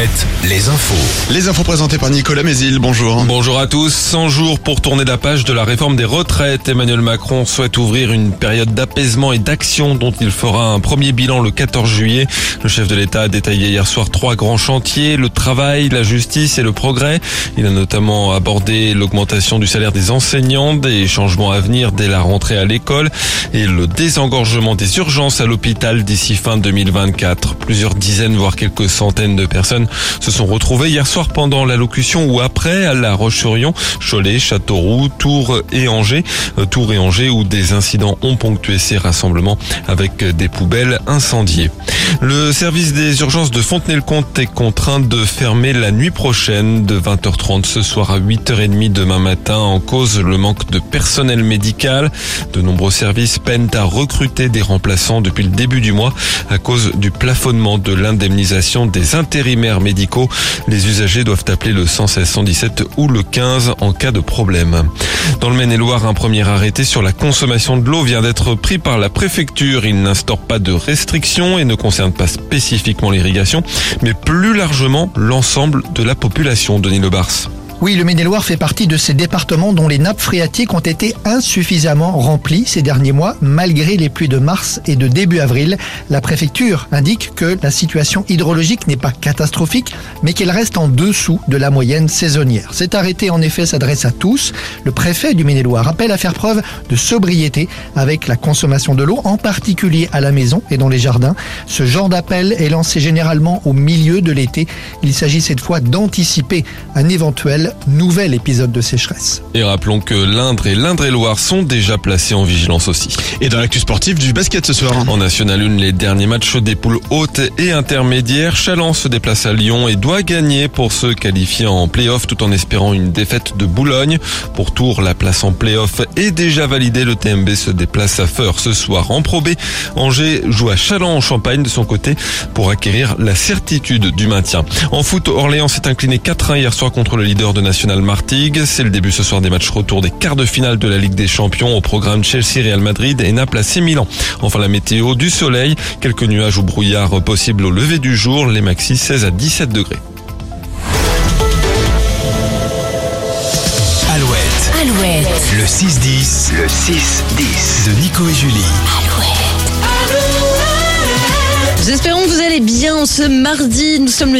Alouette, les infos. Les infos présentées par Nicolas Mézil, bonjour. Bonjour à tous. 100 jours pour tourner la page de la réforme des retraites. Emmanuel Macron souhaite ouvrir une période d'apaisement et d'action dont il fera un premier bilan le 14 juillet. Le chef de l'État a détaillé hier soir trois grands chantiers, le travail, la justice et le progrès. Il a notamment abordé l'augmentation du salaire des enseignants, des changements à venir dès la rentrée à l'école et le désengorgement des urgences à l'hôpital d'ici fin 2024. Plusieurs dizaines, voire quelques centaines de personnes se sont retrouvées hier soir pendant l'allocution ou après à La Roche-sur-Yon, Cholet, Châteauroux, Tours et Angers. Euh, Tours et Angers où des incidents ont ponctué ces rassemblements avec des poubelles incendiées. Le service des urgences de Fontenay-le-Comte est contraint de fermer la nuit prochaine de 20h30 ce soir à 8h30 demain matin en cause le manque de personnel médical. De nombreux services peinent à recruter des remplaçants depuis le début du mois à cause du plafonnement de l'indemnisation des intérimaires médicaux. Les usagers doivent appeler le 116 117 ou le 15 en cas de problème. Dans le Maine-et-Loire, un premier arrêté sur la consommation de l'eau vient d'être pris par la préfecture. Il n'instaure pas de restrictions et ne concerne pas spécifiquement l'irrigation, mais plus largement l'ensemble de la population, Denis Lebars. Oui, le Maine-et-Loire fait partie de ces départements dont les nappes phréatiques ont été insuffisamment remplies ces derniers mois, malgré les pluies de mars et de début avril. La préfecture indique que la situation hydrologique n'est pas catastrophique, mais qu'elle reste en dessous de la moyenne saisonnière. Cet arrêté, en effet, s'adresse à tous. Le préfet du Maine-et-Loire appelle à faire preuve de sobriété avec la consommation de l'eau, en particulier à la maison et dans les jardins. Ce genre d'appel est lancé généralement au milieu de l'été. Il s'agit cette fois d'anticiper un éventuel nouvel épisode de sécheresse. Et rappelons que l'Indre et l'Indre-et-Loire sont déjà placés en vigilance aussi. Et dans l'actu sportif du basket ce soir. En National 1, les derniers matchs des poules hautes et intermédiaires. Chalon se déplace à Lyon et doit gagner pour se qualifier en play-off tout en espérant une défaite de Boulogne. Pour Tours, la place en play-off est déjà validée. Le TMB se déplace à Feur ce soir en Pro B. Angers joue à Chalon en Champagne de son côté pour acquérir la certitude du maintien. En foot, Orléans s'est incliné 4-1 hier soir contre le leader de National Martigues. C'est le début ce soir des matchs retour des quarts de finale de la Ligue des Champions au programme Chelsea, Real Madrid et Naples AC Milan. Enfin la météo, du soleil, quelques nuages ou brouillards possibles au lever du jour, les maxis 16 à 17 degrés. Alouette, Alouette, le 6-10 le 6-10. de Nico et Julie. Nous espérons que vous allez bien ce mardi. Nous sommes le